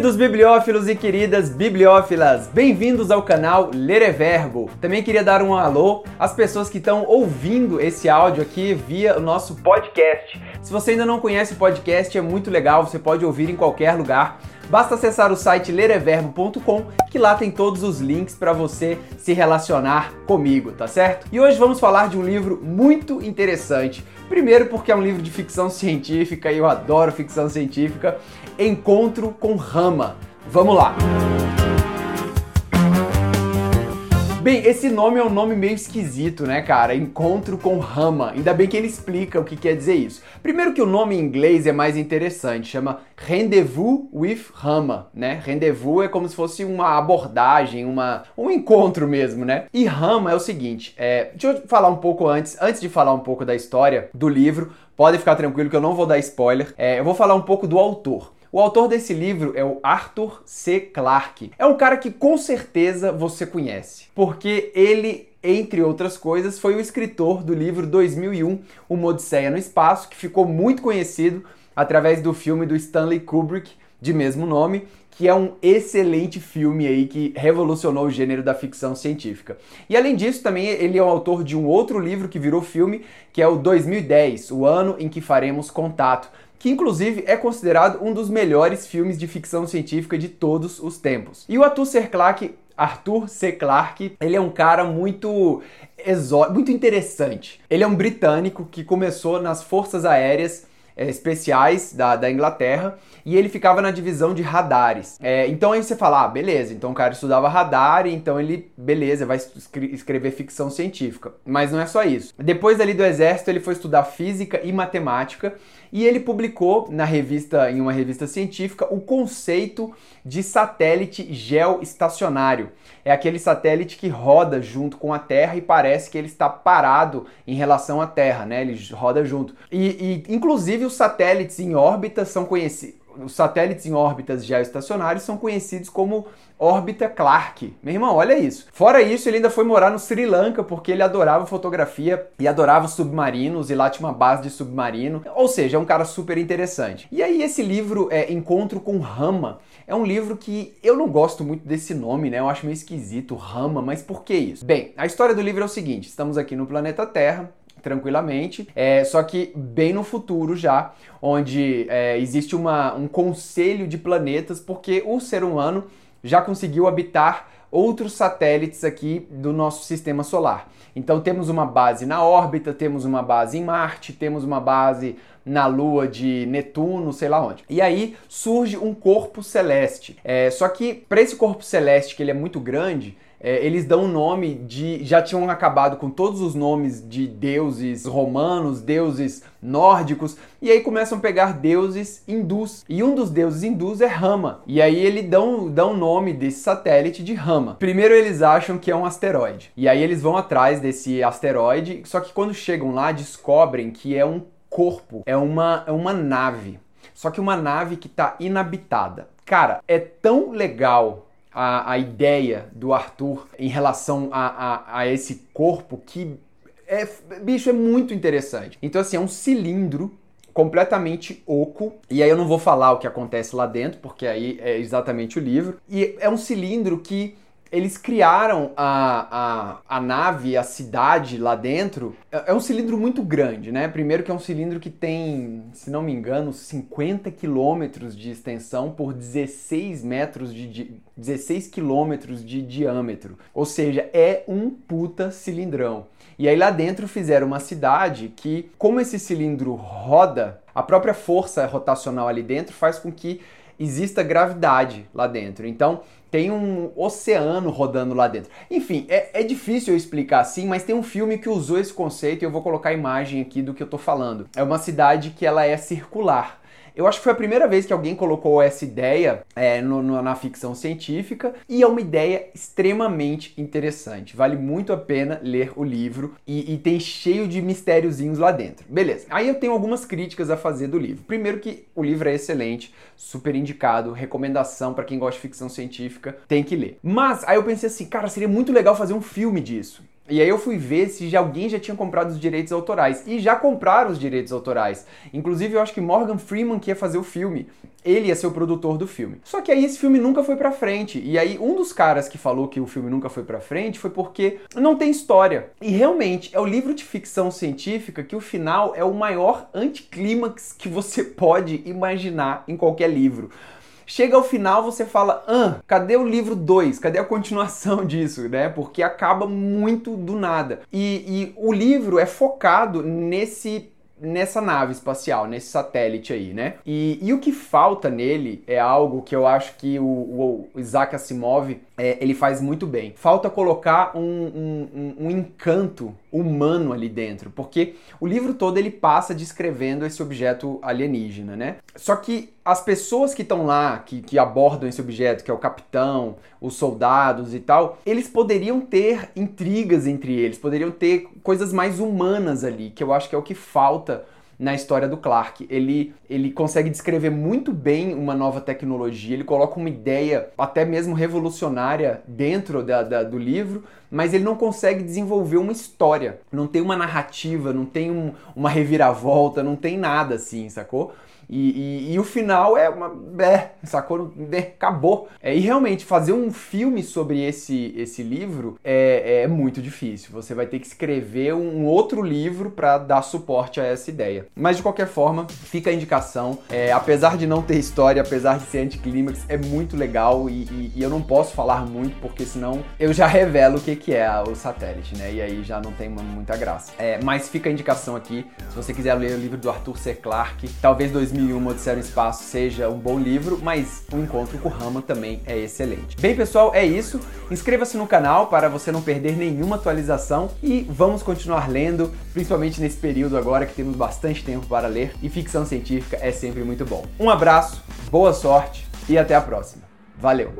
Queridos bibliófilos e queridas bibliófilas, bem-vindos ao canal Ler é Verbo. Também queria dar um alô às pessoas que estão ouvindo esse áudio aqui via o nosso podcast. Se você ainda não conhece o podcast, é muito legal, você pode ouvir em qualquer lugar. Basta acessar o site lereverbo.com, que lá tem todos os links para você se relacionar comigo, tá certo? E hoje vamos falar de um livro muito interessante. Primeiro porque é um livro de ficção científica e eu adoro ficção científica. Encontro com Rama. Vamos lá! Bem, esse nome é um nome meio esquisito, né, cara? Encontro com Rama. Ainda bem que ele explica o que quer dizer isso. Primeiro que o nome em inglês é mais interessante, chama Rendezvous with Rama, né? Rendezvous é como se fosse uma abordagem, uma, um encontro mesmo, né? E Rama é o seguinte, é, deixa eu falar um pouco antes, antes de falar um pouco da história do livro, pode ficar tranquilo que eu não vou dar spoiler, é, eu vou falar um pouco do autor. O autor desse livro é o Arthur C. Clarke. É um cara que com certeza você conhece, porque ele entre outras coisas, foi o escritor do livro 2001, Uma Odisseia no Espaço, que ficou muito conhecido através do filme do Stanley Kubrick, de mesmo nome, que é um excelente filme aí que revolucionou o gênero da ficção científica. E além disso, também ele é o autor de um outro livro que virou filme, que é o 2010, o ano em que faremos contato, que inclusive é considerado um dos melhores filmes de ficção científica de todos os tempos. E o Arthur C. Clarke, Arthur C. Clarke, ele é um cara muito exó muito interessante. Ele é um britânico que começou nas Forças Aéreas é, especiais da, da Inglaterra e ele ficava na divisão de radares. É, então aí você fala, ah, beleza, então o cara estudava radar, então ele, beleza, vai escrever ficção científica. Mas não é só isso. Depois ali do exército, ele foi estudar física e matemática e ele publicou na revista, em uma revista científica, o conceito de satélite geoestacionário. É aquele satélite que roda junto com a Terra e parece que ele está parado em relação à Terra, né? Ele roda junto. E, e inclusive os satélites em órbita são conhecidos os satélites em órbitas geoestacionárias são conhecidos como órbita Clark. Meu irmão, olha isso. Fora isso, ele ainda foi morar no Sri Lanka porque ele adorava fotografia e adorava submarinos e lá tinha uma base de submarino. Ou seja, é um cara super interessante. E aí esse livro é Encontro com Rama. É um livro que eu não gosto muito desse nome, né? Eu acho meio esquisito, Rama, mas por que isso? Bem, a história do livro é o seguinte: estamos aqui no planeta Terra, tranquilamente. É, só que bem no futuro já, onde é, existe uma, um conselho de planetas, porque o ser humano já conseguiu habitar outros satélites aqui do nosso sistema solar. Então temos uma base na órbita, temos uma base em Marte, temos uma base na Lua de Netuno, sei lá onde. E aí surge um corpo celeste. É, só que para esse corpo celeste, que ele é muito grande, é, eles dão o nome de. Já tinham acabado com todos os nomes de deuses romanos, deuses nórdicos, e aí começam a pegar deuses hindus. E um dos deuses hindus é Rama. E aí eles dão, dão o nome desse satélite de Rama. Primeiro eles acham que é um asteroide. E aí eles vão atrás desse asteroide, só que quando chegam lá descobrem que é um corpo, é uma, é uma nave. Só que uma nave que está inabitada. Cara, é tão legal a, a ideia do Arthur em relação a, a, a esse corpo que é, bicho, é muito interessante. Então, assim, é um cilindro completamente oco. E aí eu não vou falar o que acontece lá dentro, porque aí é exatamente o livro. E é um cilindro que eles criaram a, a, a nave, a cidade lá dentro. É, é um cilindro muito grande, né? Primeiro que é um cilindro que tem, se não me engano, 50 quilômetros de extensão por 16 metros de, de 16 quilômetros de diâmetro. Ou seja, é um puta cilindrão. E aí lá dentro fizeram uma cidade que, como esse cilindro roda, a própria força rotacional ali dentro faz com que exista gravidade lá dentro. Então tem um oceano rodando lá dentro. Enfim, é, é, difícil eu explicar assim, mas tem um filme que usou esse conceito e eu vou colocar a imagem aqui do que eu tô falando. É uma cidade que ela é circular. Eu acho que foi a primeira vez que alguém colocou essa ideia é, no, no, na ficção científica e é uma ideia extremamente interessante. Vale muito a pena ler o livro e, e tem cheio de mistériozinhos lá dentro. Beleza. Aí eu tenho algumas críticas a fazer do livro. Primeiro que o livro é excelente, super indicado, recomendação para quem gosta de ficção científica, tem que ler. Mas aí eu pensei assim, cara, seria muito legal fazer um filme disso. E aí eu fui ver se já alguém já tinha comprado os direitos autorais. E já compraram os direitos autorais. Inclusive, eu acho que Morgan Freeman que ia fazer o filme. Ele ia ser o produtor do filme. Só que aí esse filme nunca foi pra frente. E aí um dos caras que falou que o filme nunca foi pra frente foi porque não tem história. E realmente é o livro de ficção científica que o final é o maior anticlímax que você pode imaginar em qualquer livro. Chega ao final, você fala: ah, cadê o livro 2? Cadê a continuação disso, né? Porque acaba muito do nada. E, e o livro é focado nesse nessa nave espacial, nesse satélite aí, né? E, e, o que falta nele é algo que eu acho que o, o Isaac Asimov é, ele faz muito bem. Falta colocar um, um, um, encanto humano ali dentro, porque o livro todo ele passa descrevendo esse objeto alienígena, né? Só que as pessoas que estão lá, que, que abordam esse objeto, que é o capitão, os soldados e tal, eles poderiam ter intrigas entre eles, poderiam ter coisas mais humanas ali, que eu acho que é o que falta na história do Clark. Ele, ele consegue descrever muito bem uma nova tecnologia, ele coloca uma ideia até mesmo revolucionária dentro da, da, do livro, mas ele não consegue desenvolver uma história. Não tem uma narrativa, não tem um, uma reviravolta, não tem nada assim, sacou? E, e, e, o final é uma. É, sacou? É, acabou. É, e realmente, fazer um filme sobre esse, esse livro é, é muito difícil. Você vai ter que escrever um outro livro para dar suporte a essa ideia. Mas de qualquer forma, fica a indicação. É, apesar de não ter história, apesar de ser anticlímax, é muito legal e, e, e, eu não posso falar muito porque senão eu já revelo o que, que é o satélite, né? E aí já não tem muita graça. É, mas fica a indicação aqui. Se você quiser ler o livro do Arthur C. Clarke, talvez 2000 2001 Odisseia no Espaço seja um bom livro, mas o encontro com Rama também é excelente. Bem, pessoal, é isso. Inscreva-se no canal para você não perder nenhuma atualização e vamos continuar lendo, principalmente nesse período agora que temos bastante tempo para ler e ficção científica é sempre muito bom. Um abraço, boa sorte e até a próxima. Valeu!